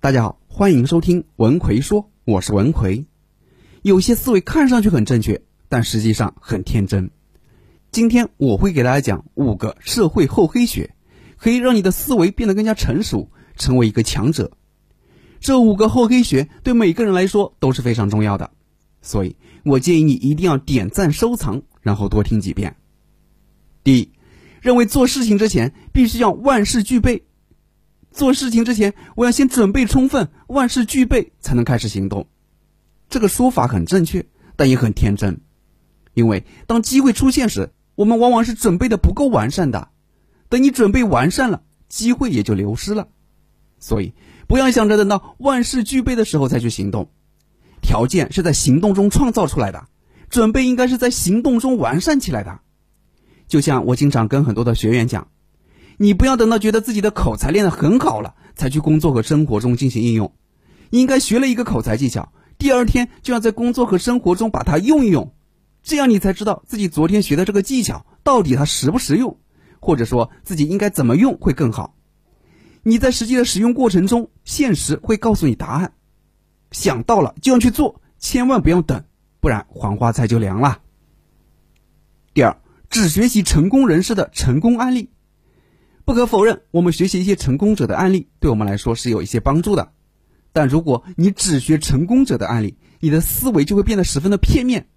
大家好，欢迎收听文奎说，我是文奎。有些思维看上去很正确，但实际上很天真。今天我会给大家讲五个社会厚黑学，可以让你的思维变得更加成熟，成为一个强者。这五个厚黑学对每个人来说都是非常重要的，所以我建议你一定要点赞收藏，然后多听几遍。第一，认为做事情之前必须要万事俱备。做事情之前，我要先准备充分，万事俱备才能开始行动。这个说法很正确，但也很天真。因为当机会出现时，我们往往是准备的不够完善的。等你准备完善了，机会也就流失了。所以，不要想着等到万事俱备的时候再去行动。条件是在行动中创造出来的，准备应该是在行动中完善起来的。就像我经常跟很多的学员讲。你不要等到觉得自己的口才练得很好了，才去工作和生活中进行应用。应该学了一个口才技巧，第二天就要在工作和生活中把它用一用，这样你才知道自己昨天学的这个技巧到底它实不实用，或者说自己应该怎么用会更好。你在实际的使用过程中，现实会告诉你答案。想到了就要去做，千万不要等，不然黄花菜就凉了。第二，只学习成功人士的成功案例。不可否认，我们学习一些成功者的案例，对我们来说是有一些帮助的。但如果你只学成功者的案例，你的思维就会变得十分的片面。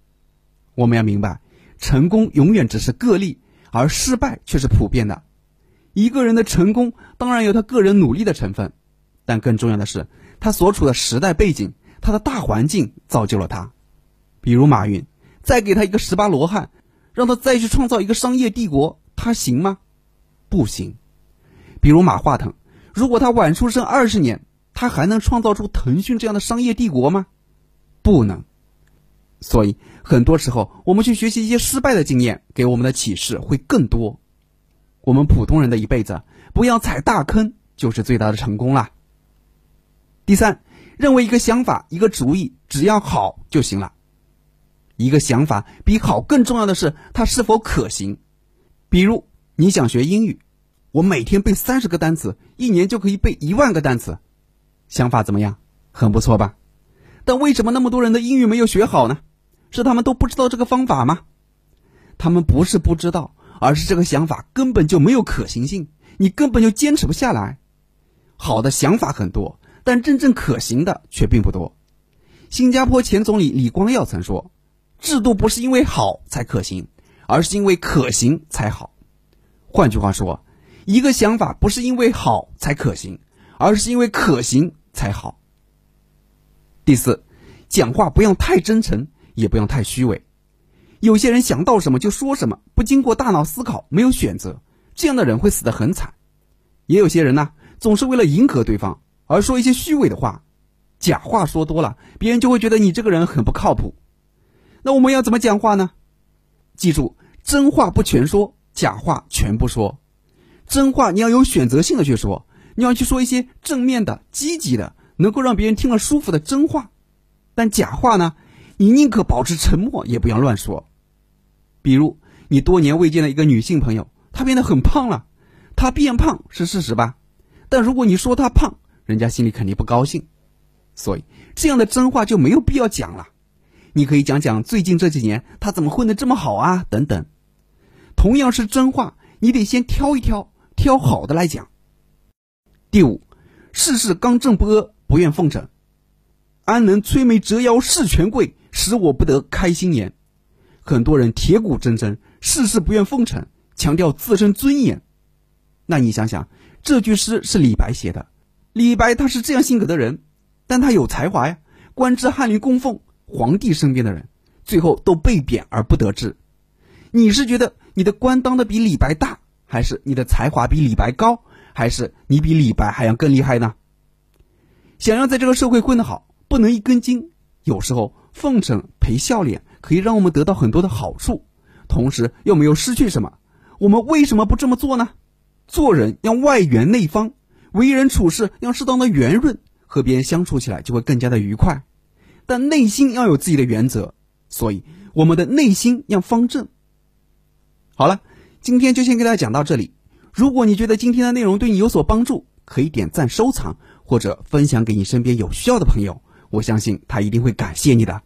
我们要明白，成功永远只是个例，而失败却是普遍的。一个人的成功当然有他个人努力的成分，但更重要的是他所处的时代背景，他的大环境造就了他。比如马云，再给他一个十八罗汉，让他再去创造一个商业帝国，他行吗？不行。比如马化腾，如果他晚出生二十年，他还能创造出腾讯这样的商业帝国吗？不能。所以很多时候，我们去学习一些失败的经验，给我们的启示会更多。我们普通人的一辈子，不要踩大坑，就是最大的成功啦。第三，认为一个想法、一个主意，只要好就行了。一个想法比好更重要的是，它是否可行。比如你想学英语。我每天背三十个单词，一年就可以背一万个单词，想法怎么样？很不错吧？但为什么那么多人的英语没有学好呢？是他们都不知道这个方法吗？他们不是不知道，而是这个想法根本就没有可行性，你根本就坚持不下来。好的想法很多，但真正可行的却并不多。新加坡前总理李光耀曾说：“制度不是因为好才可行，而是因为可行才好。”换句话说。一个想法不是因为好才可行，而是因为可行才好。第四，讲话不要太真诚，也不要太虚伪。有些人想到什么就说什么，不经过大脑思考，没有选择，这样的人会死得很惨。也有些人呢，总是为了迎合对方而说一些虚伪的话，假话说多了，别人就会觉得你这个人很不靠谱。那我们要怎么讲话呢？记住，真话不全说，假话全不说。真话你要有选择性的去说，你要去说一些正面的、积极的，能够让别人听了舒服的真话。但假话呢，你宁可保持沉默，也不要乱说。比如你多年未见的一个女性朋友，她变得很胖了，她变胖是事实吧？但如果你说她胖，人家心里肯定不高兴。所以这样的真话就没有必要讲了。你可以讲讲最近这几年她怎么混得这么好啊，等等。同样是真话，你得先挑一挑。挑好的来讲。第五，事事刚正不阿，不愿奉承。安能摧眉折腰事权贵，使我不得开心颜。很多人铁骨铮铮，事事不愿奉承，强调自身尊严。那你想想，这句诗是李白写的。李白他是这样性格的人，但他有才华呀，官至翰林供奉，皇帝身边的人最后都被贬而不得志。你是觉得你的官当的比李白大？还是你的才华比李白高，还是你比李白还要更厉害呢？想要在这个社会混得好，不能一根筋。有时候奉承赔笑脸，可以让我们得到很多的好处，同时又没有失去什么。我们为什么不这么做呢？做人要外圆内方，为人处事要适当的圆润，和别人相处起来就会更加的愉快。但内心要有自己的原则，所以我们的内心要方正。好了。今天就先给大家讲到这里。如果你觉得今天的内容对你有所帮助，可以点赞、收藏或者分享给你身边有需要的朋友，我相信他一定会感谢你的。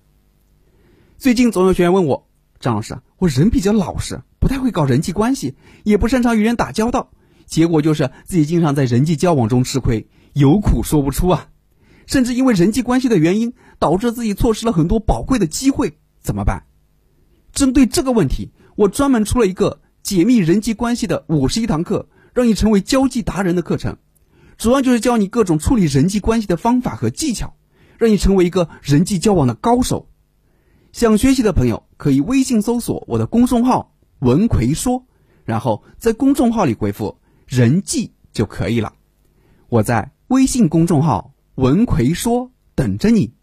最近总有学员问我，张老师，我人比较老实，不太会搞人际关系，也不擅长与人打交道，结果就是自己经常在人际交往中吃亏，有苦说不出啊，甚至因为人际关系的原因，导致自己错失了很多宝贵的机会，怎么办？针对这个问题，我专门出了一个解密人际关系的五十一堂课，让你成为交际达人的课程。主要就是教你各种处理人际关系的方法和技巧，让你成为一个人际交往的高手。想学习的朋友可以微信搜索我的公众号“文奎说”，然后在公众号里回复“人际”就可以了。我在微信公众号“文奎说”等着你。